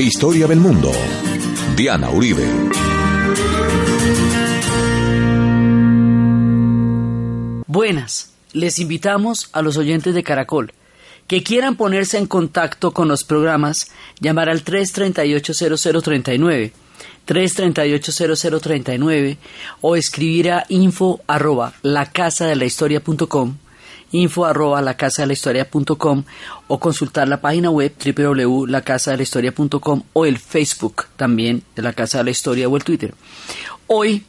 Historia del Mundo. Diana Uribe. Buenas, les invitamos a los oyentes de Caracol que quieran ponerse en contacto con los programas, llamar al 338-0039, 338-0039 o escribir a info arroba lacasadelahistoria.com info arroba lacasadelahistoria.com o consultar la página web www.lacasadelahistoria.com o el Facebook también de la Casa de la Historia o el Twitter. Hoy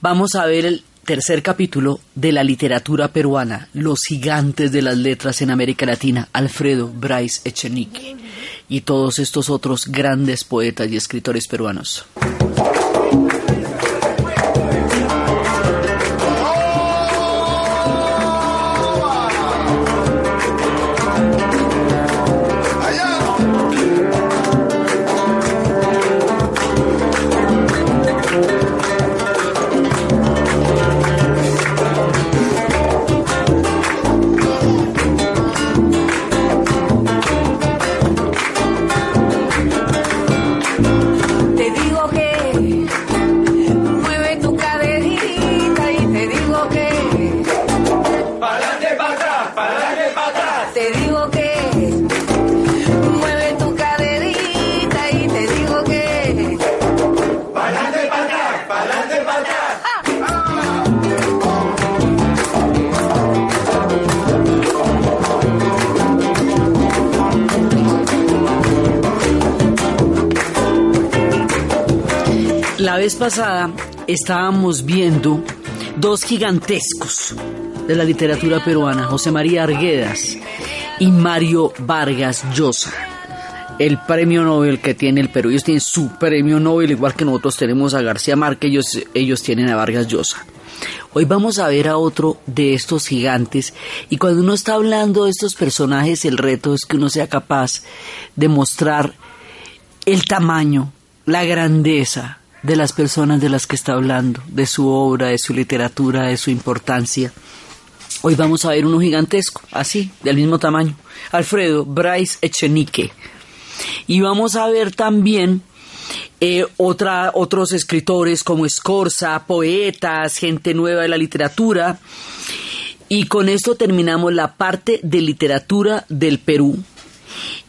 vamos a ver el tercer capítulo de la literatura peruana, los gigantes de las letras en América Latina, Alfredo Bryce Echenique y todos estos otros grandes poetas y escritores peruanos. Pasada estábamos viendo dos gigantescos de la literatura peruana, José María Arguedas y Mario Vargas Llosa. El premio Nobel que tiene el Perú, ellos tienen su premio Nobel, igual que nosotros tenemos a García Márquez, ellos, ellos tienen a Vargas Llosa. Hoy vamos a ver a otro de estos gigantes y cuando uno está hablando de estos personajes el reto es que uno sea capaz de mostrar el tamaño, la grandeza, de las personas de las que está hablando, de su obra, de su literatura, de su importancia. Hoy vamos a ver uno gigantesco, así, del mismo tamaño, Alfredo Bryce Echenique. Y vamos a ver también eh, otra, otros escritores como Escorza, poetas, gente nueva de la literatura. Y con esto terminamos la parte de literatura del Perú.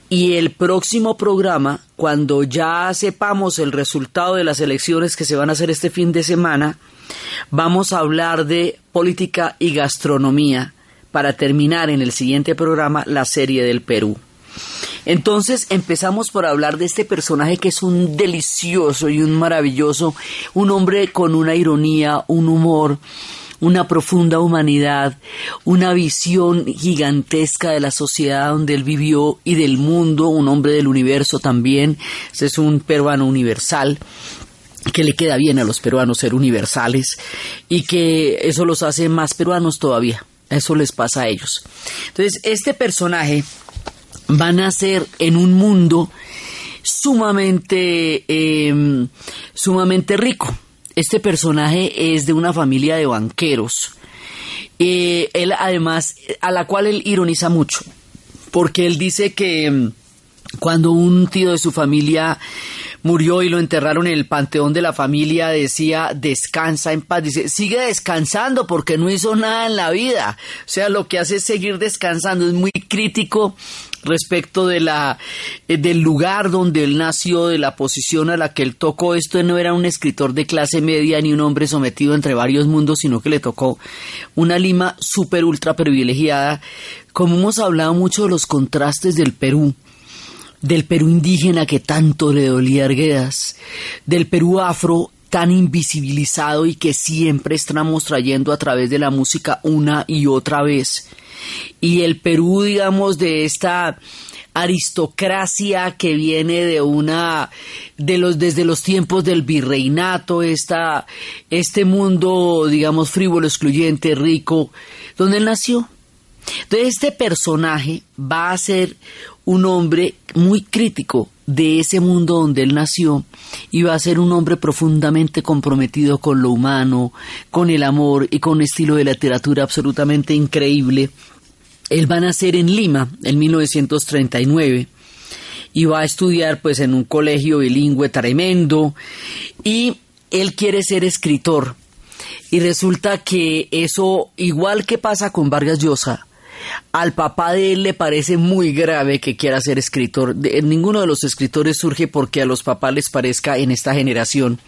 Y el próximo programa, cuando ya sepamos el resultado de las elecciones que se van a hacer este fin de semana, vamos a hablar de política y gastronomía para terminar en el siguiente programa la serie del Perú. Entonces empezamos por hablar de este personaje que es un delicioso y un maravilloso, un hombre con una ironía, un humor, una profunda humanidad, una visión gigantesca de la sociedad donde él vivió y del mundo, un hombre del universo también. Es un peruano universal que le queda bien a los peruanos ser universales y que eso los hace más peruanos todavía. Eso les pasa a ellos. Entonces, este personaje va a nacer en un mundo sumamente, eh, sumamente rico este personaje es de una familia de banqueros. Eh, él además, a la cual él ironiza mucho, porque él dice que mm, cuando un tío de su familia murió y lo enterraron en el panteón de la familia, decía, descansa en paz, dice, sigue descansando porque no hizo nada en la vida. O sea, lo que hace es seguir descansando, es muy crítico respecto de la eh, del lugar donde él nació, de la posición a la que él tocó. Esto no era un escritor de clase media ni un hombre sometido entre varios mundos, sino que le tocó una Lima súper ultra privilegiada. Como hemos hablado mucho de los contrastes del Perú, del Perú indígena que tanto le dolía Arguedas, del Perú afro tan invisibilizado y que siempre estamos trayendo a través de la música una y otra vez. Y el Perú, digamos, de esta aristocracia que viene de una de los desde los tiempos del virreinato esta, este mundo digamos frívolo excluyente rico donde él nació entonces este personaje va a ser un hombre muy crítico de ese mundo donde él nació y va a ser un hombre profundamente comprometido con lo humano, con el amor y con un estilo de literatura absolutamente increíble. Él va a nacer en Lima en 1939 y va a estudiar pues en un colegio bilingüe tremendo y él quiere ser escritor. Y resulta que eso igual que pasa con Vargas Llosa al papá de él le parece muy grave que quiera ser escritor. ninguno de los escritores surge porque a los papás les parezca en esta generación.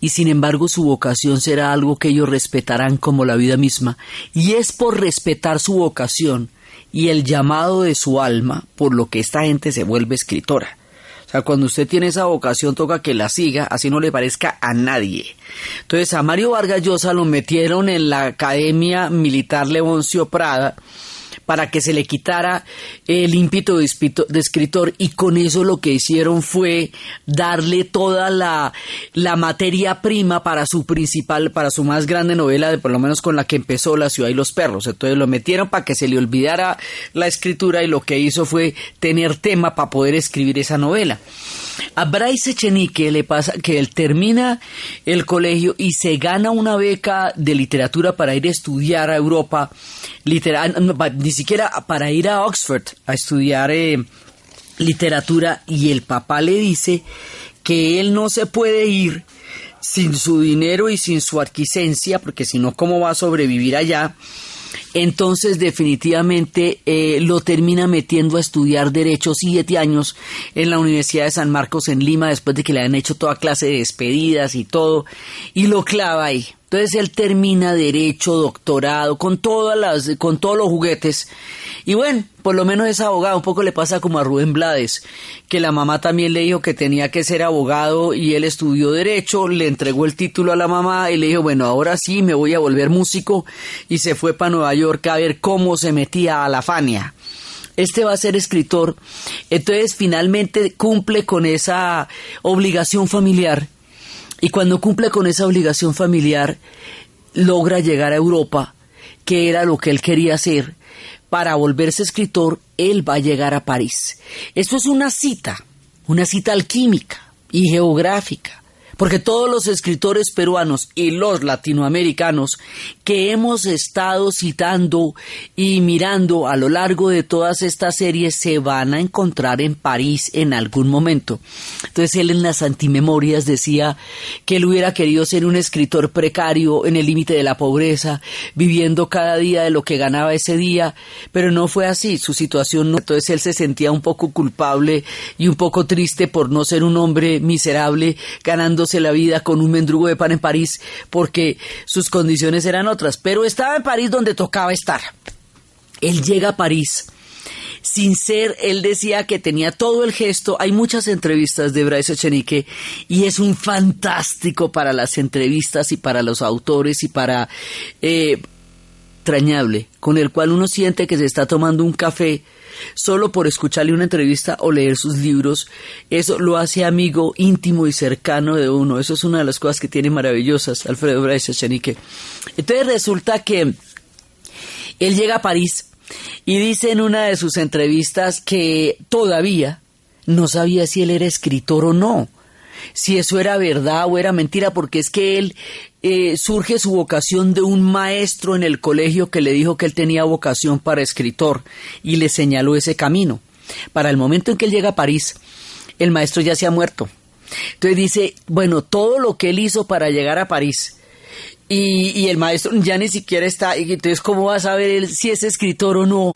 Y sin embargo su vocación será algo que ellos respetarán como la vida misma. Y es por respetar su vocación y el llamado de su alma por lo que esta gente se vuelve escritora. O sea, cuando usted tiene esa vocación toca que la siga, así no le parezca a nadie. Entonces a Mario Vargas Llosa lo metieron en la Academia Militar Leoncio Prada para que se le quitara el ímpetu de escritor y con eso lo que hicieron fue darle toda la, la materia prima para su principal, para su más grande novela, de por lo menos con la que empezó La ciudad y los perros. Entonces lo metieron para que se le olvidara la escritura y lo que hizo fue tener tema para poder escribir esa novela. A Bryce Echenique le pasa que él termina el colegio y se gana una beca de literatura para ir a estudiar a Europa, literal, ni siquiera para ir a Oxford a estudiar eh, literatura y el papá le dice que él no se puede ir sin su dinero y sin su adquisencia, porque si no, ¿cómo va a sobrevivir allá? Entonces definitivamente eh, lo termina metiendo a estudiar Derecho siete años en la Universidad de San Marcos en Lima después de que le han hecho toda clase de despedidas y todo, y lo clava ahí. Entonces él termina derecho, doctorado, con todas las, con todos los juguetes. Y bueno, por lo menos es abogado. Un poco le pasa como a Rubén Blades, que la mamá también le dijo que tenía que ser abogado y él estudió derecho, le entregó el título a la mamá y le dijo, bueno, ahora sí me voy a volver músico y se fue para Nueva York a ver cómo se metía a la Fania este va a ser escritor, entonces finalmente cumple con esa obligación familiar y cuando cumple con esa obligación familiar, logra llegar a Europa, que era lo que él quería hacer. Para volverse escritor, él va a llegar a París. Esto es una cita, una cita alquímica y geográfica porque todos los escritores peruanos y los latinoamericanos que hemos estado citando y mirando a lo largo de todas estas series se van a encontrar en París en algún momento. Entonces él en las antimemorias decía que él hubiera querido ser un escritor precario en el límite de la pobreza, viviendo cada día de lo que ganaba ese día, pero no fue así, su situación no. Entonces él se sentía un poco culpable y un poco triste por no ser un hombre miserable ganándose la vida con un mendrugo de pan en París porque sus condiciones eran otras, pero estaba en París donde tocaba estar. Él llega a París sin ser, él decía que tenía todo el gesto. Hay muchas entrevistas de Bryce Echenique y es un fantástico para las entrevistas y para los autores y para eh, extrañable, con el cual uno siente que se está tomando un café solo por escucharle una entrevista o leer sus libros, eso lo hace amigo íntimo y cercano de uno. Eso es una de las cosas que tiene maravillosas Alfredo Bryce Echenique. Entonces resulta que él llega a París y dice en una de sus entrevistas que todavía no sabía si él era escritor o no si eso era verdad o era mentira, porque es que él eh, surge su vocación de un maestro en el colegio que le dijo que él tenía vocación para escritor y le señaló ese camino. Para el momento en que él llega a París, el maestro ya se ha muerto. Entonces dice, bueno, todo lo que él hizo para llegar a París, y, y, el maestro ya ni siquiera está, entonces cómo va a saber él si es escritor o no,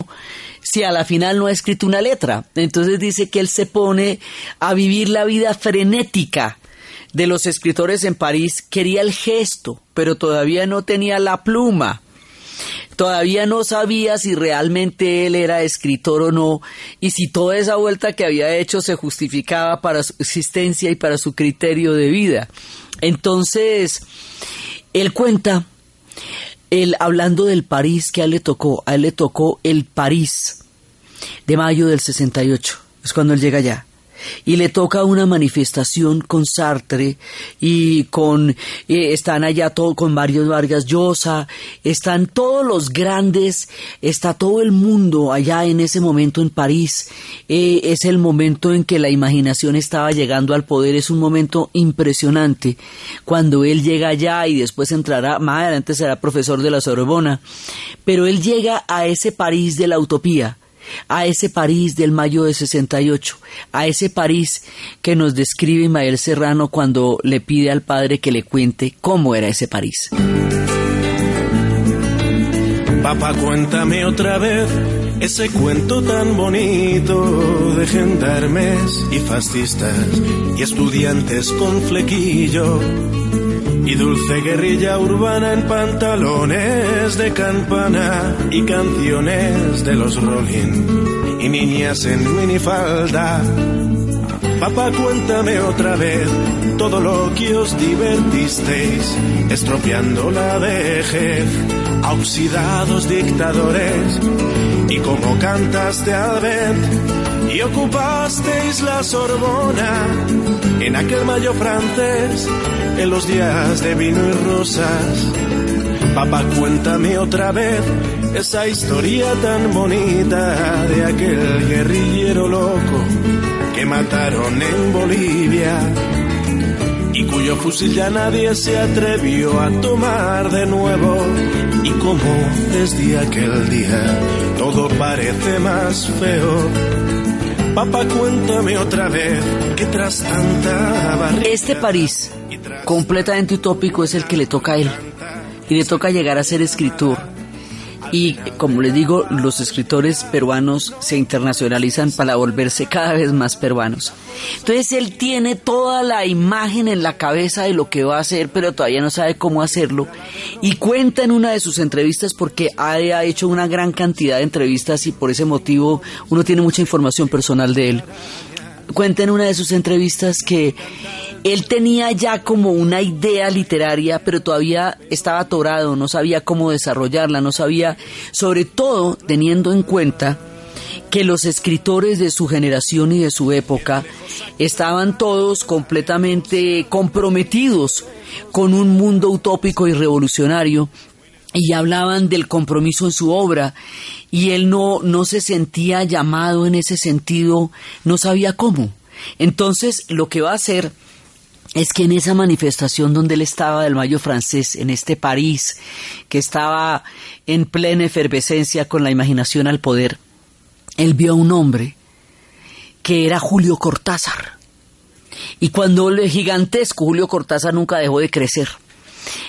si a la final no ha escrito una letra. Entonces dice que él se pone a vivir la vida frenética de los escritores en París, quería el gesto, pero todavía no tenía la pluma. Todavía no sabía si realmente él era escritor o no, y si toda esa vuelta que había hecho se justificaba para su existencia y para su criterio de vida. Entonces, él cuenta él hablando del París que a él le tocó, a él le tocó el París de mayo del 68, es cuando él llega allá y le toca una manifestación con Sartre y con eh, están allá todo con varios Vargas Llosa, están todos los grandes, está todo el mundo allá en ese momento en París. Eh, es el momento en que la imaginación estaba llegando al poder, es un momento impresionante. Cuando él llega allá y después entrará, más adelante será profesor de la Sorbona, pero él llega a ese París de la utopía a ese París del mayo de 68, a ese París que nos describe Ismael Serrano cuando le pide al padre que le cuente cómo era ese París. Papá, cuéntame otra vez ese cuento tan bonito de gendarmes y fascistas y estudiantes con flequillo y dulce guerrilla urbana en pantalones de campana y canciones de los Rolling y niñas en minifalda. Papá, cuéntame otra vez todo lo que os divertisteis, estropeando la vejez, a oxidados dictadores, y como cantaste al vent y ocupasteis la Sorbona en aquel mayo francés en los días de vino y rosas. Papá, cuéntame otra vez esa historia tan bonita de aquel guerrillero loco que mataron en Bolivia y cuyo fusil ya nadie se atrevió a tomar de nuevo. Y como desde aquel día todo parece más feo. Papá, cuéntame otra vez que tras tanta barriga... Este París completamente utópico es el que le toca a él. Y le toca llegar a ser escritor. Y como les digo, los escritores peruanos se internacionalizan para volverse cada vez más peruanos. Entonces él tiene toda la imagen en la cabeza de lo que va a hacer, pero todavía no sabe cómo hacerlo. Y cuenta en una de sus entrevistas, porque ha hecho una gran cantidad de entrevistas y por ese motivo uno tiene mucha información personal de él. Cuenta en una de sus entrevistas que él tenía ya como una idea literaria, pero todavía estaba atorado, no sabía cómo desarrollarla, no sabía, sobre todo teniendo en cuenta que los escritores de su generación y de su época estaban todos completamente comprometidos con un mundo utópico y revolucionario y hablaban del compromiso en su obra y él no, no se sentía llamado en ese sentido, no sabía cómo. Entonces lo que va a hacer es que en esa manifestación donde él estaba del Mayo francés, en este París, que estaba en plena efervescencia con la imaginación al poder, él vio a un hombre que era Julio Cortázar. Y cuando el gigantesco Julio Cortázar nunca dejó de crecer,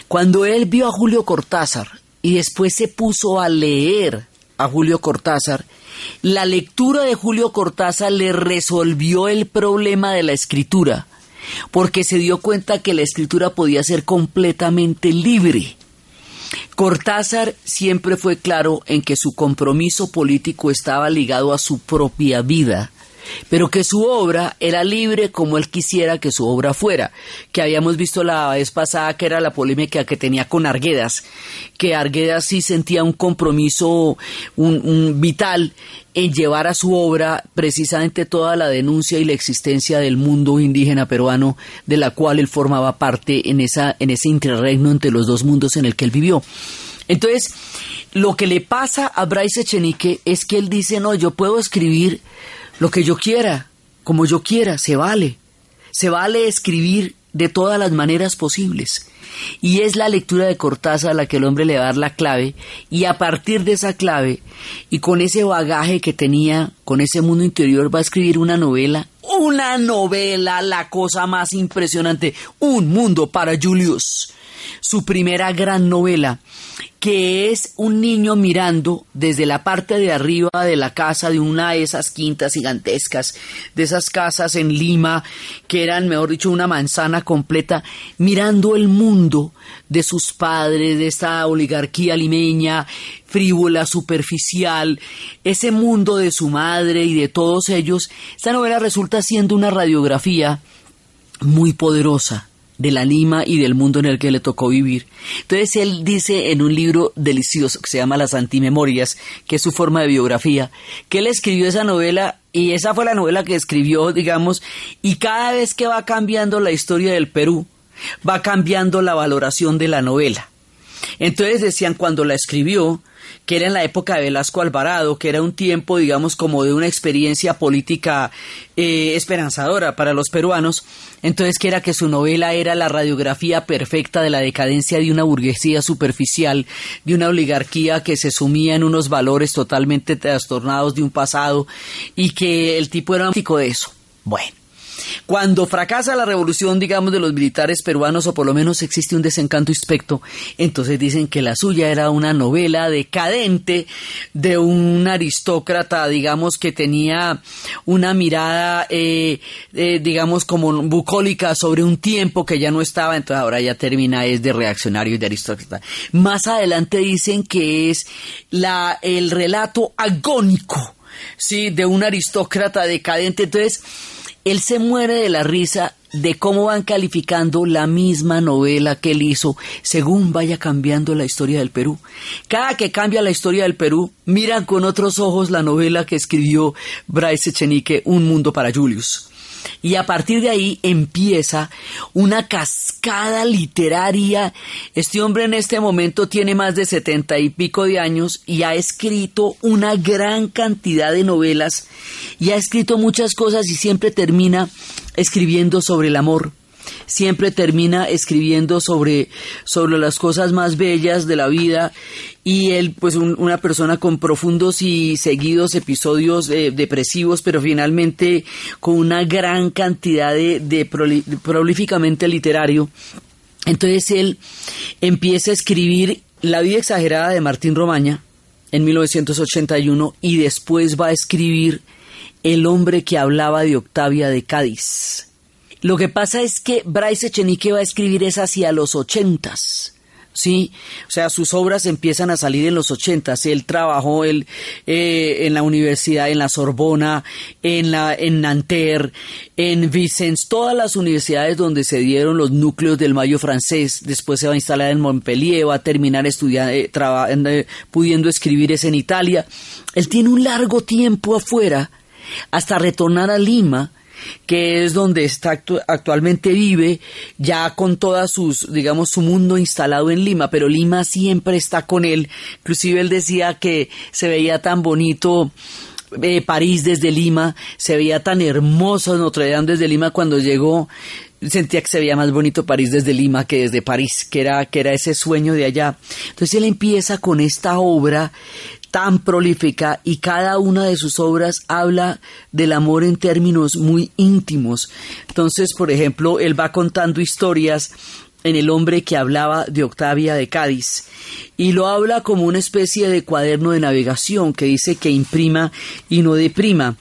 cuando él vio a Julio Cortázar y después se puso a leer a Julio Cortázar, la lectura de Julio Cortázar le resolvió el problema de la escritura porque se dio cuenta que la escritura podía ser completamente libre. Cortázar siempre fue claro en que su compromiso político estaba ligado a su propia vida pero que su obra era libre como él quisiera que su obra fuera, que habíamos visto la vez pasada que era la polémica que tenía con Arguedas, que Arguedas sí sentía un compromiso un, vital en llevar a su obra precisamente toda la denuncia y la existencia del mundo indígena peruano de la cual él formaba parte en, esa, en ese interregno entre los dos mundos en el que él vivió. Entonces, lo que le pasa a Bryce Echenique es que él dice, no, yo puedo escribir lo que yo quiera, como yo quiera, se vale. Se vale escribir de todas las maneras posibles. Y es la lectura de Cortázar la que el hombre le va a dar la clave, y a partir de esa clave, y con ese bagaje que tenía, con ese mundo interior, va a escribir una novela, una novela, la cosa más impresionante, Un mundo para Julius, su primera gran novela, que es un niño mirando desde la parte de arriba de la casa de una de esas quintas gigantescas, de esas casas en Lima, que eran, mejor dicho, una manzana completa, mirando el mundo de sus padres, de esta oligarquía limeña, frívola, superficial, ese mundo de su madre y de todos ellos. Esta novela resulta siendo una radiografía muy poderosa de la y del mundo en el que le tocó vivir. Entonces él dice en un libro delicioso que se llama Las Antimemorias, que es su forma de biografía, que él escribió esa novela y esa fue la novela que escribió, digamos, y cada vez que va cambiando la historia del Perú, va cambiando la valoración de la novela. Entonces decían cuando la escribió, que era en la época de Velasco Alvarado, que era un tiempo, digamos, como de una experiencia política eh, esperanzadora para los peruanos, entonces que era que su novela era la radiografía perfecta de la decadencia de una burguesía superficial, de una oligarquía que se sumía en unos valores totalmente trastornados de un pasado y que el tipo era un de eso. Bueno. Cuando fracasa la revolución, digamos, de los militares peruanos, o por lo menos existe un desencanto aspecto, entonces dicen que la suya era una novela decadente de un aristócrata, digamos, que tenía una mirada, eh, eh, digamos, como bucólica sobre un tiempo que ya no estaba, entonces ahora ya termina, es de reaccionario y de aristócrata. Más adelante dicen que es la, el relato agónico, sí, de un aristócrata decadente. Entonces, él se muere de la risa de cómo van calificando la misma novela que él hizo según vaya cambiando la historia del Perú. Cada que cambia la historia del Perú, miran con otros ojos la novela que escribió Bryce Echenique, Un Mundo para Julius. Y a partir de ahí empieza una cascada literaria. Este hombre en este momento tiene más de setenta y pico de años y ha escrito una gran cantidad de novelas y ha escrito muchas cosas y siempre termina escribiendo sobre el amor siempre termina escribiendo sobre, sobre las cosas más bellas de la vida. Y él pues una persona con profundos y seguidos episodios eh, depresivos pero finalmente con una gran cantidad de, prolíficamente literario. Entonces él empieza a escribir La vida exagerada de Martín Romaña en 1981 y después va a escribir El hombre que hablaba de Octavia de Cádiz lo que pasa es que Bryce Echenique va a escribir es hacia los ochentas. Sí, o sea, sus obras empiezan a salir en los ochentas. Él trabajó él, eh, en la universidad, en la Sorbona, en la en Nanterre, en Vicence, todas las universidades donde se dieron los núcleos del Mayo francés. Después se va a instalar en Montpellier, va a terminar estudiando, eh, eh, pudiendo escribir es en Italia. Él tiene un largo tiempo afuera hasta retornar a Lima que es donde está actualmente vive, ya con todas sus, digamos, su mundo instalado en Lima, pero Lima siempre está con él. Inclusive él decía que se veía tan bonito eh, París desde Lima, se veía tan hermoso Notre Dame desde Lima cuando llegó, sentía que se veía más bonito París desde Lima que desde París, que era, que era ese sueño de allá. Entonces él empieza con esta obra tan prolífica y cada una de sus obras habla del amor en términos muy íntimos. Entonces, por ejemplo, él va contando historias en El hombre que hablaba de Octavia de Cádiz y lo habla como una especie de cuaderno de navegación que dice que imprima y no deprima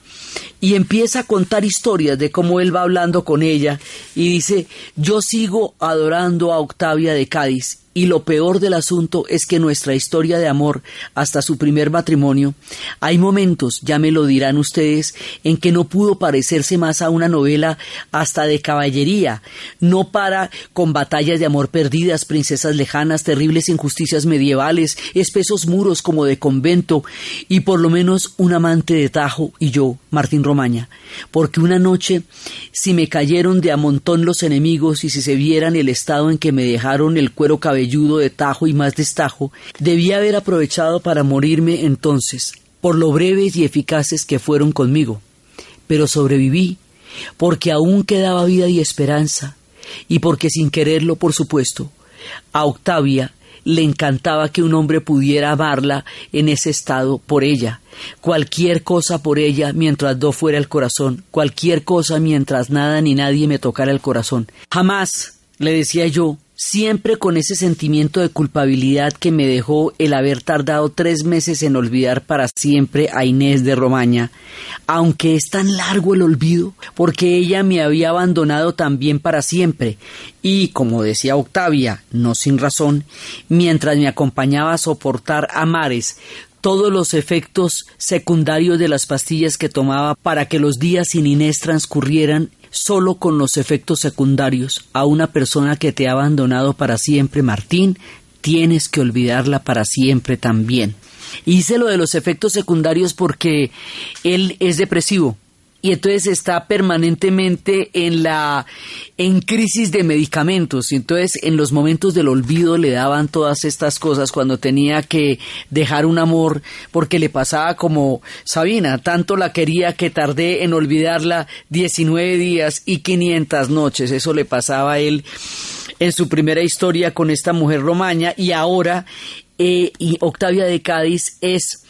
y empieza a contar historias de cómo él va hablando con ella y dice yo sigo adorando a Octavia de Cádiz y lo peor del asunto es que nuestra historia de amor, hasta su primer matrimonio, hay momentos, ya me lo dirán ustedes, en que no pudo parecerse más a una novela hasta de caballería, no para con batallas de amor perdidas, princesas lejanas, terribles injusticias medievales, espesos muros como de convento, y por lo menos un amante de Tajo y yo, Martín Romaña, porque una noche, si me cayeron de a montón los enemigos y si se vieran el estado en que me dejaron el cuero cabelludo, de tajo y más destajo, debía haber aprovechado para morirme entonces, por lo breves y eficaces que fueron conmigo. Pero sobreviví, porque aún quedaba vida y esperanza, y porque sin quererlo, por supuesto, a Octavia le encantaba que un hombre pudiera amarla en ese estado por ella, cualquier cosa por ella mientras do fuera el corazón, cualquier cosa mientras nada ni nadie me tocara el corazón. Jamás, le decía yo, siempre con ese sentimiento de culpabilidad que me dejó el haber tardado tres meses en olvidar para siempre a Inés de Romaña, aunque es tan largo el olvido, porque ella me había abandonado también para siempre, y, como decía Octavia, no sin razón, mientras me acompañaba a soportar a mares todos los efectos secundarios de las pastillas que tomaba para que los días sin Inés transcurrieran solo con los efectos secundarios a una persona que te ha abandonado para siempre, Martín, tienes que olvidarla para siempre también. Hice lo de los efectos secundarios porque él es depresivo y entonces está permanentemente en la en crisis de medicamentos. Y entonces en los momentos del olvido le daban todas estas cosas cuando tenía que dejar un amor porque le pasaba como Sabina, tanto la quería que tardé en olvidarla 19 días y 500 noches, eso le pasaba a él en su primera historia con esta mujer romaña. Y ahora eh, y Octavia de Cádiz es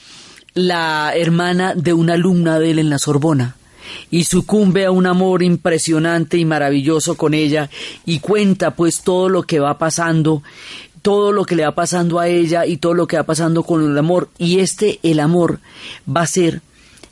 la hermana de una alumna de él en la Sorbona y sucumbe a un amor impresionante y maravilloso con ella y cuenta pues todo lo que va pasando todo lo que le va pasando a ella y todo lo que va pasando con el amor. Y este el amor va a ser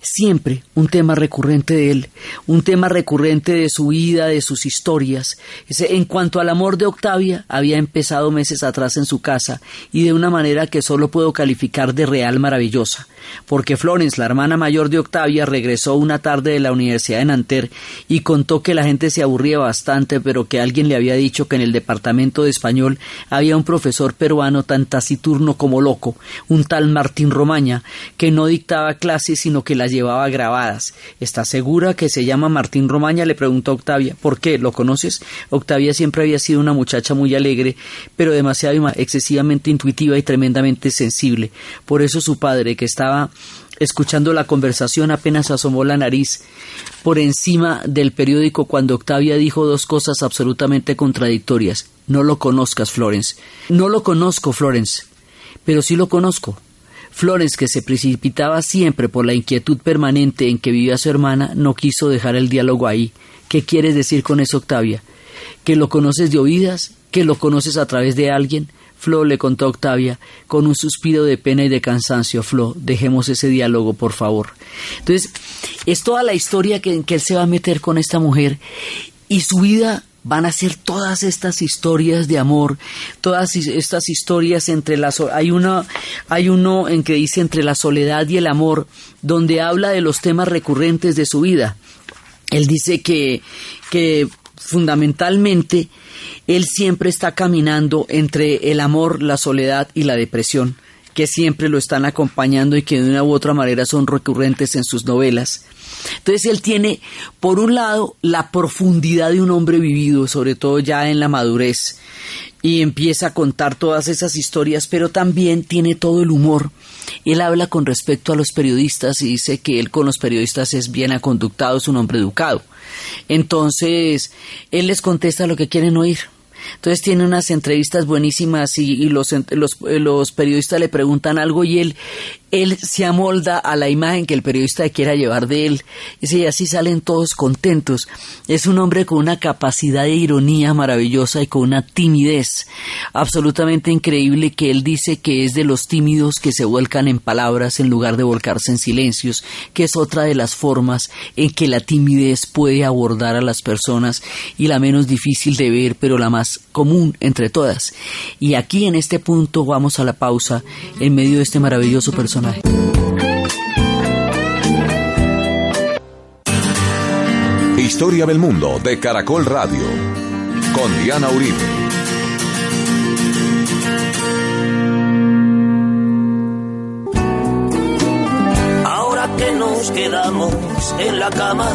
siempre un tema recurrente de él, un tema recurrente de su vida, de sus historias. En cuanto al amor de Octavia, había empezado meses atrás en su casa y de una manera que solo puedo calificar de real maravillosa, porque Florence, la hermana mayor de Octavia, regresó una tarde de la Universidad de Nanterre y contó que la gente se aburría bastante, pero que alguien le había dicho que en el departamento de español había un profesor peruano tan taciturno como loco, un tal Martín Romaña, que no dictaba clases sino que las llevaba grabadas. ¿Estás segura que se llama Martín Romaña? le preguntó Octavia. ¿Por qué? ¿Lo conoces? Octavia siempre había sido una muchacha muy alegre, pero demasiado excesivamente intuitiva y tremendamente sensible. Por eso su padre, que estaba escuchando la conversación, apenas asomó la nariz por encima del periódico cuando Octavia dijo dos cosas absolutamente contradictorias. No lo conozcas, Florence. No lo conozco, Florence. Pero sí lo conozco. Flores, que se precipitaba siempre por la inquietud permanente en que vivía su hermana, no quiso dejar el diálogo ahí. ¿Qué quieres decir con eso, Octavia? ¿Que lo conoces de oídas? ¿Que lo conoces a través de alguien? Flo le contó a Octavia con un suspiro de pena y de cansancio. Flo, dejemos ese diálogo, por favor. Entonces, es toda la historia que, en que él se va a meter con esta mujer y su vida van a ser todas estas historias de amor, todas estas historias entre las hay una hay uno en que dice entre la soledad y el amor, donde habla de los temas recurrentes de su vida. Él dice que que fundamentalmente él siempre está caminando entre el amor, la soledad y la depresión, que siempre lo están acompañando y que de una u otra manera son recurrentes en sus novelas. Entonces él tiene, por un lado, la profundidad de un hombre vivido, sobre todo ya en la madurez, y empieza a contar todas esas historias, pero también tiene todo el humor. Él habla con respecto a los periodistas y dice que él con los periodistas es bien aconductado, es un hombre educado. Entonces, él les contesta lo que quieren oír. Entonces tiene unas entrevistas buenísimas y, los, los, periodistas le preguntan algo y él, él se amolda a la imagen que el periodista quiera llevar de él. Y así salen todos contentos. Es un hombre con una capacidad de ironía maravillosa y con una timidez absolutamente increíble que él dice que es de los tímidos que se vuelcan en palabras en lugar de volcarse en silencios, que es otra de las formas en que la timidez puede abordar a las personas y la menos difícil de ver, pero la más común entre todas. Y aquí en este punto vamos a la pausa en medio de este maravilloso personaje Historia del mundo de Caracol Radio con Diana Uribe. Ahora que nos quedamos en la cama,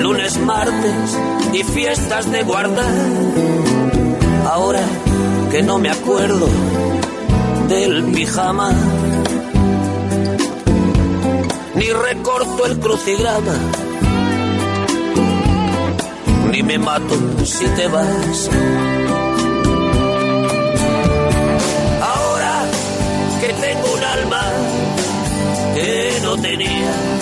lunes, martes y fiestas de guardar. Ahora que no me acuerdo del pijama. Ni recorto el crucigrama, ni me mato si te vas. Ahora que tengo un alma que no tenía.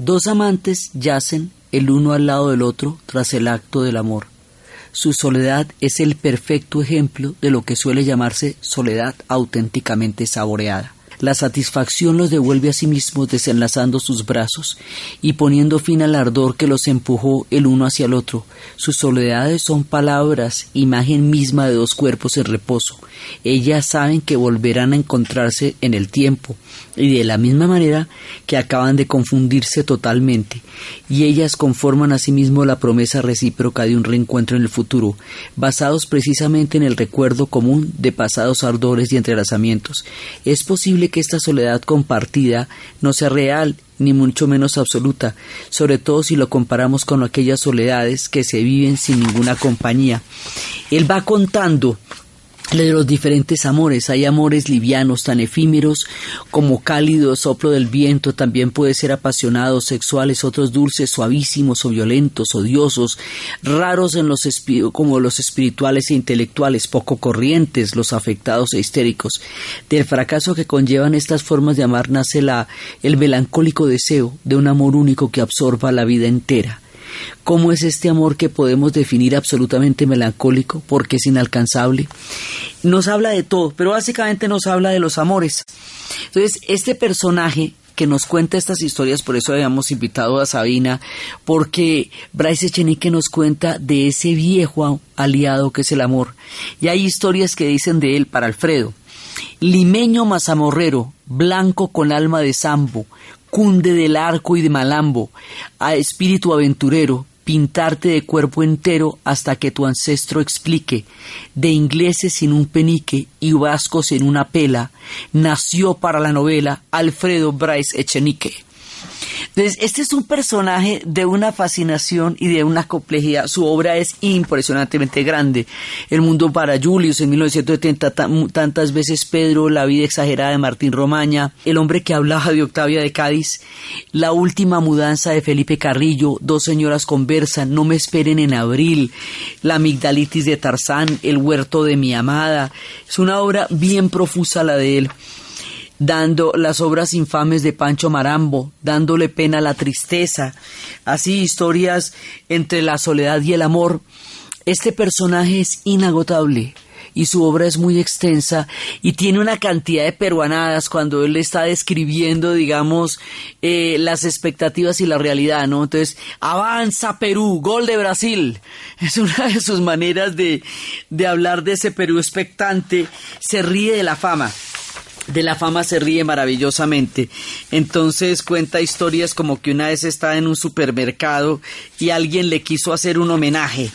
Dos amantes yacen el uno al lado del otro tras el acto del amor. Su soledad es el perfecto ejemplo de lo que suele llamarse soledad auténticamente saboreada. La satisfacción los devuelve a sí mismos desenlazando sus brazos y poniendo fin al ardor que los empujó el uno hacia el otro. Sus soledades son palabras, imagen misma de dos cuerpos en reposo. Ellas saben que volverán a encontrarse en el tiempo y de la misma manera que acaban de confundirse totalmente, y ellas conforman asimismo la promesa recíproca de un reencuentro en el futuro, basados precisamente en el recuerdo común de pasados ardores y entrelazamientos. Es posible que esta soledad compartida no sea real ni mucho menos absoluta, sobre todo si lo comparamos con aquellas soledades que se viven sin ninguna compañía. Él va contando de los diferentes amores. Hay amores livianos, tan efímeros como cálido soplo del viento, también puede ser apasionados, sexuales, otros dulces, suavísimos o violentos, odiosos, raros en los como los espirituales e intelectuales, poco corrientes, los afectados e histéricos. Del fracaso que conllevan estas formas de amar nace la, el melancólico deseo de un amor único que absorba la vida entera. ¿Cómo es este amor que podemos definir absolutamente melancólico porque es inalcanzable? Nos habla de todo, pero básicamente nos habla de los amores. Entonces, este personaje que nos cuenta estas historias, por eso habíamos invitado a Sabina, porque Bryce Echenique nos cuenta de ese viejo aliado que es el amor. Y hay historias que dicen de él para Alfredo. Limeño mazamorrero, blanco con alma de sambo, cunde del arco y de malambo, a espíritu aventurero, pintarte de cuerpo entero hasta que tu ancestro explique, de ingleses sin un penique y vascos en una pela, nació para la novela Alfredo Bryce Echenique. Entonces, este es un personaje de una fascinación y de una complejidad. Su obra es impresionantemente grande. El mundo para Julius en 1970, tantas veces Pedro, La vida exagerada de Martín Romaña, El hombre que hablaba de Octavia de Cádiz, La última mudanza de Felipe Carrillo, Dos señoras conversan, No me esperen en abril, La amigdalitis de Tarzán, El huerto de mi amada. Es una obra bien profusa la de él dando las obras infames de Pancho Marambo, dándole pena a la tristeza, así historias entre la soledad y el amor. Este personaje es inagotable y su obra es muy extensa y tiene una cantidad de peruanadas cuando él está describiendo, digamos, eh, las expectativas y la realidad, ¿no? Entonces, avanza Perú, gol de Brasil. Es una de sus maneras de, de hablar de ese Perú expectante. Se ríe de la fama de la fama se ríe maravillosamente. Entonces cuenta historias como que una vez está en un supermercado y alguien le quiso hacer un homenaje.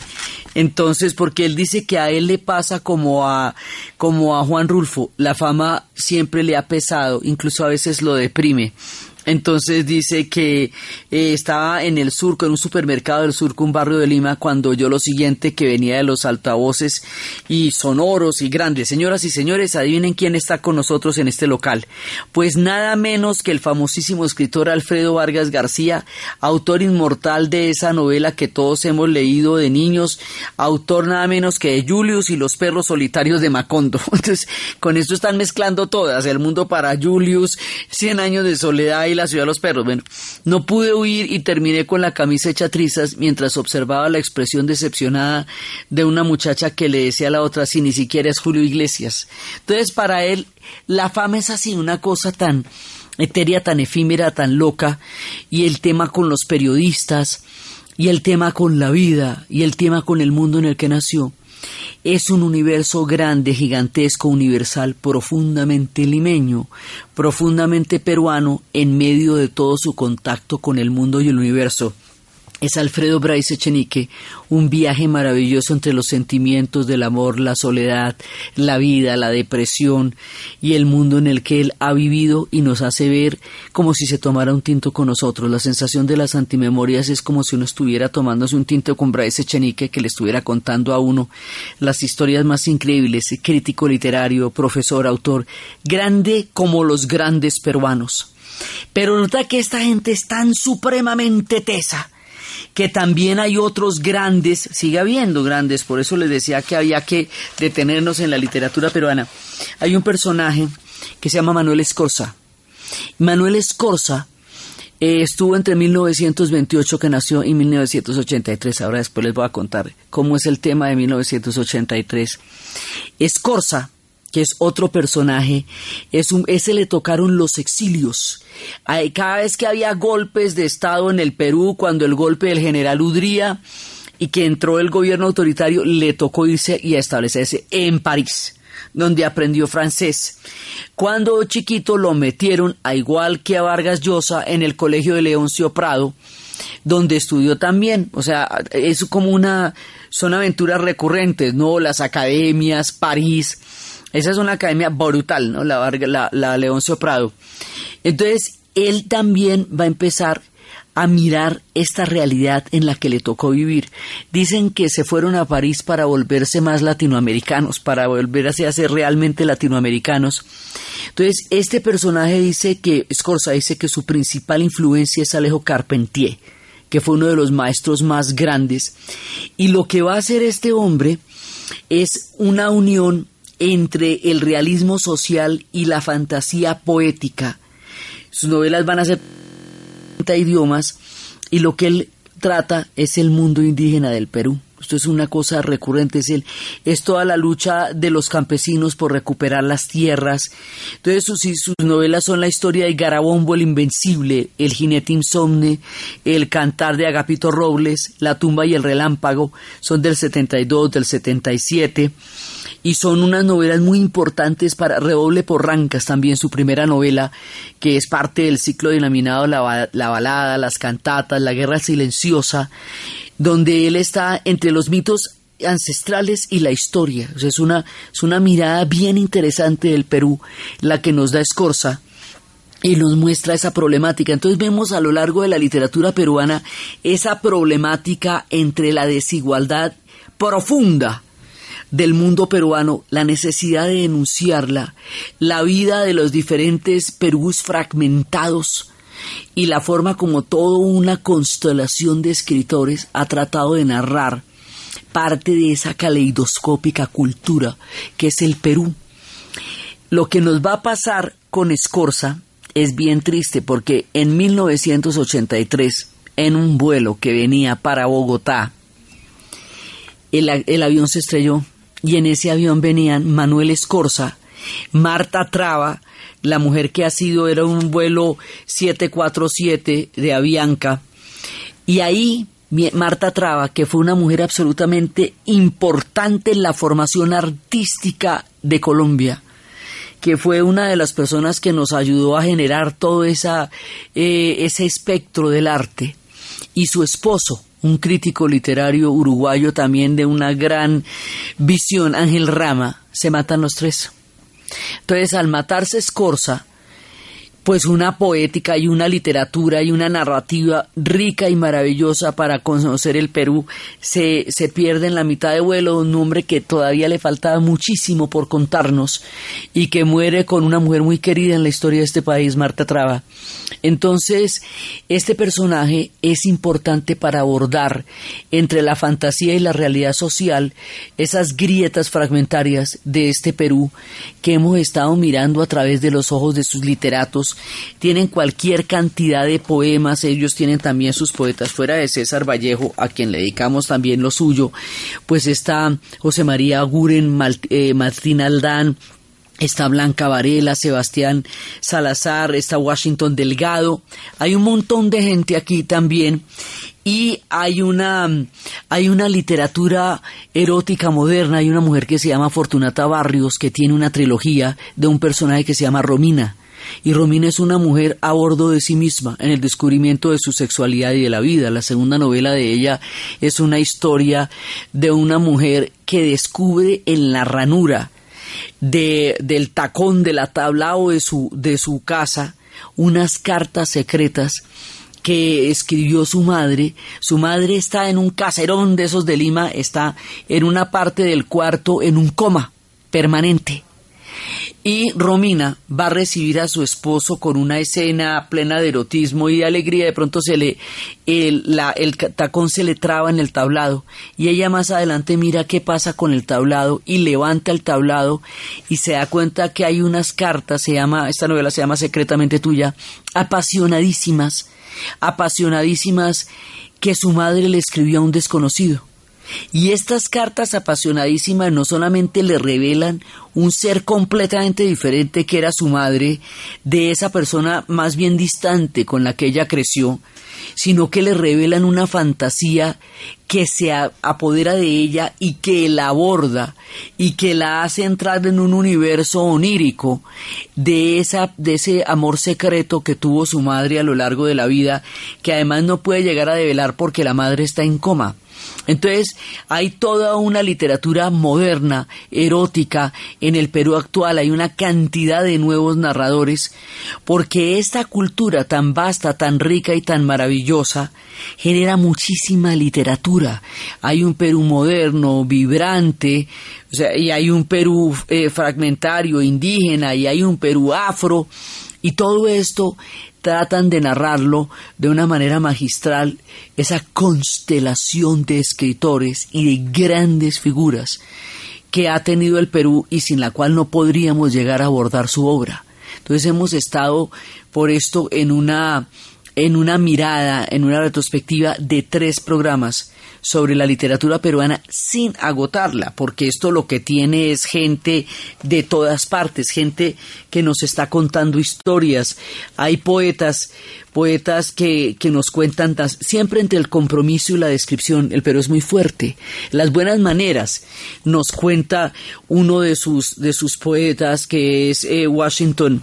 Entonces, porque él dice que a él le pasa como a como a Juan Rulfo, la fama siempre le ha pesado, incluso a veces lo deprime. Entonces dice que eh, estaba en el surco, en un supermercado del surco, un barrio de Lima, cuando oyó lo siguiente que venía de los altavoces y sonoros y grandes. Señoras y señores, adivinen quién está con nosotros en este local. Pues nada menos que el famosísimo escritor Alfredo Vargas García, autor inmortal de esa novela que todos hemos leído de niños, autor nada menos que de Julius y los perros solitarios de Macondo. Entonces, con esto están mezclando todas, el mundo para Julius, Cien años de soledad y la ciudad de los perros. Bueno, no pude huir y terminé con la camisa hecha trizas mientras observaba la expresión decepcionada de una muchacha que le decía a la otra si ni siquiera es Julio Iglesias. Entonces, para él, la fama es así, una cosa tan etérea, tan efímera, tan loca, y el tema con los periodistas, y el tema con la vida, y el tema con el mundo en el que nació. Es un universo grande, gigantesco, universal, profundamente limeño, profundamente peruano, en medio de todo su contacto con el mundo y el universo es Alfredo Bryce Echenique, un viaje maravilloso entre los sentimientos del amor, la soledad, la vida, la depresión y el mundo en el que él ha vivido y nos hace ver como si se tomara un tinto con nosotros. La sensación de las antimemorias es como si uno estuviera tomándose un tinto con Bryce Echenique que le estuviera contando a uno las historias más increíbles, crítico literario, profesor, autor, grande como los grandes peruanos. Pero nota que esta gente es tan supremamente tesa que también hay otros grandes, sigue habiendo grandes, por eso les decía que había que detenernos en la literatura peruana. Hay un personaje que se llama Manuel Escorza. Manuel Escorza eh, estuvo entre 1928 que nació y 1983. Ahora después les voy a contar cómo es el tema de 1983. Escorza que es otro personaje, es un, ese le tocaron los exilios. Cada vez que había golpes de Estado en el Perú, cuando el golpe del general Udría y que entró el gobierno autoritario, le tocó irse y establecerse en París donde aprendió francés. Cuando chiquito lo metieron, a igual que a Vargas Llosa, en el colegio de Leoncio Prado, donde estudió también. O sea, es como una, son aventuras recurrentes, ¿no? Las academias, París. Esa es una academia brutal, ¿no? La, la, la Leoncio Prado. Entonces, él también va a empezar a mirar esta realidad en la que le tocó vivir. Dicen que se fueron a París para volverse más latinoamericanos, para volverse a ser realmente latinoamericanos. Entonces, este personaje dice que, Scorza dice que su principal influencia es Alejo Carpentier, que fue uno de los maestros más grandes. Y lo que va a hacer este hombre es una unión entre el realismo social y la fantasía poética. Sus novelas van a ser idiomas y lo que él trata es el mundo indígena del Perú. Esto es una cosa recurrente, es, es toda la lucha de los campesinos por recuperar las tierras. Entonces sus, sus novelas son la historia de Garabombo el Invencible, El jinete insomne, El cantar de Agapito Robles, La tumba y el relámpago, son del 72, del 77 y son unas novelas muy importantes para Redoble por Rancas, también su primera novela, que es parte del ciclo denominado la, la, balada, las cantatas, la guerra silenciosa, donde él está entre los mitos ancestrales y la historia. es, una, es una mirada bien interesante del Perú, la que nos da Escorza y nos muestra esa problemática. Entonces vemos a lo largo de la literatura peruana esa problemática entre la desigualdad profunda del mundo peruano, la necesidad de denunciarla, la vida de los diferentes Perús fragmentados y la forma como toda una constelación de escritores ha tratado de narrar parte de esa caleidoscópica cultura que es el Perú. Lo que nos va a pasar con Escorza es bien triste porque en 1983, en un vuelo que venía para Bogotá, el, el avión se estrelló y en ese avión venían Manuel Escorza, Marta Traba, la mujer que ha sido, era un vuelo 747 de Avianca, y ahí Marta Traba, que fue una mujer absolutamente importante en la formación artística de Colombia, que fue una de las personas que nos ayudó a generar todo esa, eh, ese espectro del arte, y su esposo, un crítico literario uruguayo también de una gran visión, Ángel Rama, se matan los tres. Entonces, al matarse Escorza, pues una poética y una literatura y una narrativa rica y maravillosa para conocer el Perú se, se pierde en la mitad de vuelo un hombre que todavía le faltaba muchísimo por contarnos y que muere con una mujer muy querida en la historia de este país, Marta Traba. Entonces, este personaje es importante para abordar entre la fantasía y la realidad social esas grietas fragmentarias de este Perú que hemos estado mirando a través de los ojos de sus literatos tienen cualquier cantidad de poemas, ellos tienen también sus poetas, fuera de César Vallejo, a quien le dedicamos también lo suyo, pues está José María Guren, eh, Martín Aldán, Está Blanca Varela, Sebastián Salazar, está Washington Delgado. Hay un montón de gente aquí también y hay una hay una literatura erótica moderna, hay una mujer que se llama Fortunata Barrios que tiene una trilogía de un personaje que se llama Romina. Y Romina es una mujer a bordo de sí misma en el descubrimiento de su sexualidad y de la vida. La segunda novela de ella es una historia de una mujer que descubre en la ranura de, del tacón de la tabla o de su, de su casa unas cartas secretas que escribió su madre. Su madre está en un caserón de esos de Lima, está en una parte del cuarto en un coma permanente. Y Romina va a recibir a su esposo con una escena plena de erotismo y de alegría. De pronto se le, el, la, el tacón se le traba en el tablado y ella más adelante mira qué pasa con el tablado y levanta el tablado y se da cuenta que hay unas cartas, se llama, esta novela se llama Secretamente Tuya, apasionadísimas, apasionadísimas que su madre le escribió a un desconocido Y estas cartas apasionadísimas no solamente le revelan un ser completamente diferente que era su madre, de esa persona más bien distante con la que ella creció, sino que le revelan una fantasía que se apodera de ella y que la aborda y que la hace entrar en un universo onírico de esa de ese amor secreto que tuvo su madre a lo largo de la vida que además no puede llegar a develar porque la madre está en coma. Entonces, hay toda una literatura moderna, erótica, en el Perú actual, hay una cantidad de nuevos narradores, porque esta cultura tan vasta, tan rica y tan maravillosa, genera muchísima literatura. Hay un Perú moderno, vibrante, y hay un Perú eh, fragmentario, indígena, y hay un Perú afro, y todo esto tratan de narrarlo de una manera magistral, esa constelación de escritores y de grandes figuras que ha tenido el Perú y sin la cual no podríamos llegar a abordar su obra. Entonces hemos estado por esto en una en una mirada, en una retrospectiva de tres programas sobre la literatura peruana sin agotarla, porque esto lo que tiene es gente de todas partes, gente que nos está contando historias. Hay poetas, poetas que, que nos cuentan siempre entre el compromiso y la descripción. El Perú es muy fuerte. Las buenas maneras nos cuenta uno de sus, de sus poetas, que es eh, Washington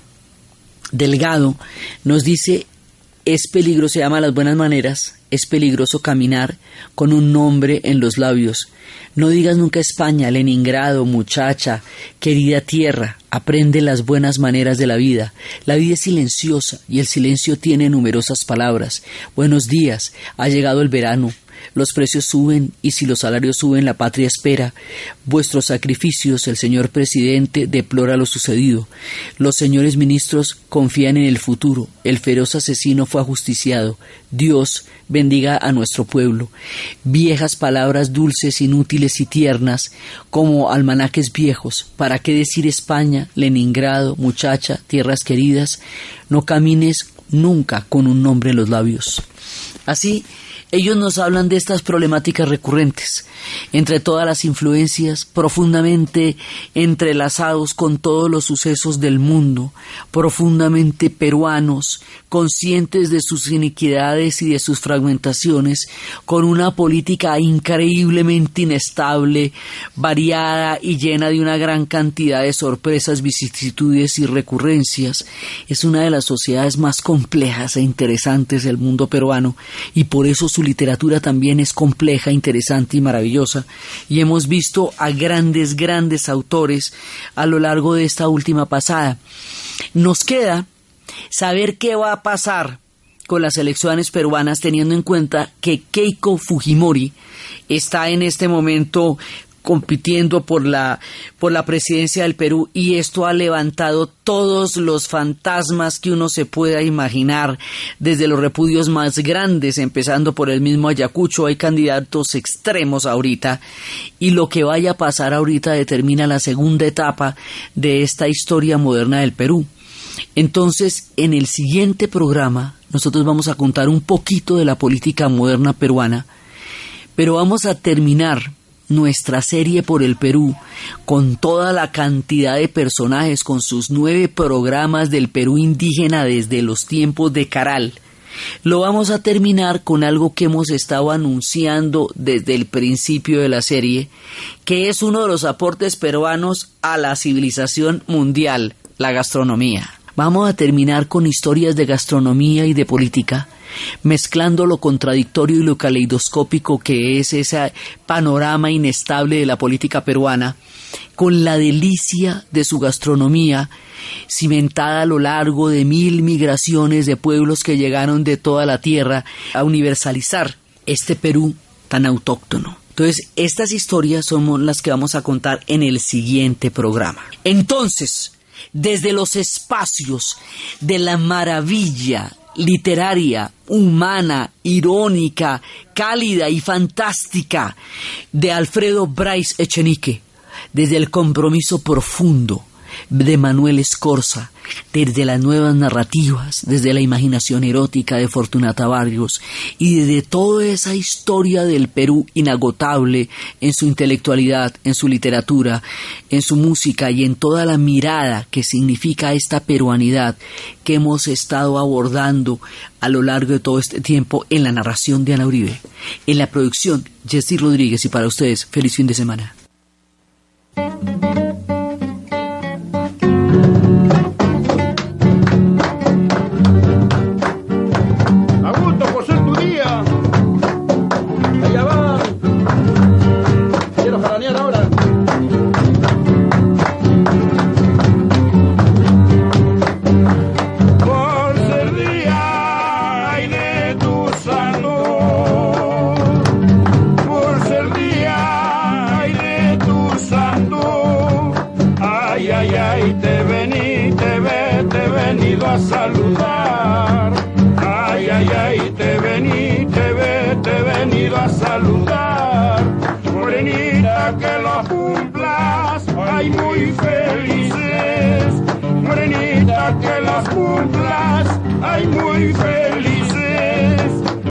Delgado, nos dice es peligroso, se llama Las Buenas Maneras, es peligroso caminar con un nombre en los labios. No digas nunca España, Leningrado, muchacha, querida tierra, aprende las buenas maneras de la vida. La vida es silenciosa y el silencio tiene numerosas palabras. Buenos días, ha llegado el verano, los precios suben y si los salarios suben, la patria espera. Vuestros sacrificios, el señor presidente deplora lo sucedido. Los señores ministros confían en el futuro. El feroz asesino fue ajusticiado. Dios bendiga a nuestro pueblo. Viejas palabras dulces, inútiles y tiernas, como almanaques viejos. ¿Para qué decir España, Leningrado, muchacha, tierras queridas? No camines nunca con un nombre en los labios. Así, ellos nos hablan de estas problemáticas recurrentes, entre todas las influencias, profundamente entrelazados con todos los sucesos del mundo, profundamente peruanos, conscientes de sus iniquidades y de sus fragmentaciones, con una política increíblemente inestable, variada y llena de una gran cantidad de sorpresas, vicisitudes y recurrencias. Es una de las sociedades más complejas e interesantes del mundo peruano y por eso su literatura también es compleja, interesante y maravillosa, y hemos visto a grandes, grandes autores a lo largo de esta última pasada. Nos queda saber qué va a pasar con las elecciones peruanas teniendo en cuenta que Keiko Fujimori está en este momento compitiendo por la, por la presidencia del Perú y esto ha levantado todos los fantasmas que uno se pueda imaginar, desde los repudios más grandes, empezando por el mismo Ayacucho, hay candidatos extremos ahorita y lo que vaya a pasar ahorita determina la segunda etapa de esta historia moderna del Perú. Entonces, en el siguiente programa, nosotros vamos a contar un poquito de la política moderna peruana, pero vamos a terminar nuestra serie por el Perú, con toda la cantidad de personajes, con sus nueve programas del Perú indígena desde los tiempos de Caral. Lo vamos a terminar con algo que hemos estado anunciando desde el principio de la serie, que es uno de los aportes peruanos a la civilización mundial, la gastronomía. Vamos a terminar con historias de gastronomía y de política, mezclando lo contradictorio y lo caleidoscópico que es ese panorama inestable de la política peruana, con la delicia de su gastronomía, cimentada a lo largo de mil migraciones de pueblos que llegaron de toda la tierra a universalizar este Perú tan autóctono. Entonces, estas historias son las que vamos a contar en el siguiente programa. Entonces, desde los espacios de la maravilla literaria, humana, irónica, cálida y fantástica de Alfredo Bryce Echenique, desde el compromiso profundo de Manuel Escorza, desde las nuevas narrativas, desde la imaginación erótica de Fortunata Barrios y desde toda esa historia del Perú inagotable en su intelectualidad, en su literatura, en su música y en toda la mirada que significa esta peruanidad que hemos estado abordando a lo largo de todo este tiempo en la narración de Ana Uribe. En la producción, Jessy Rodríguez y para ustedes, feliz fin de semana.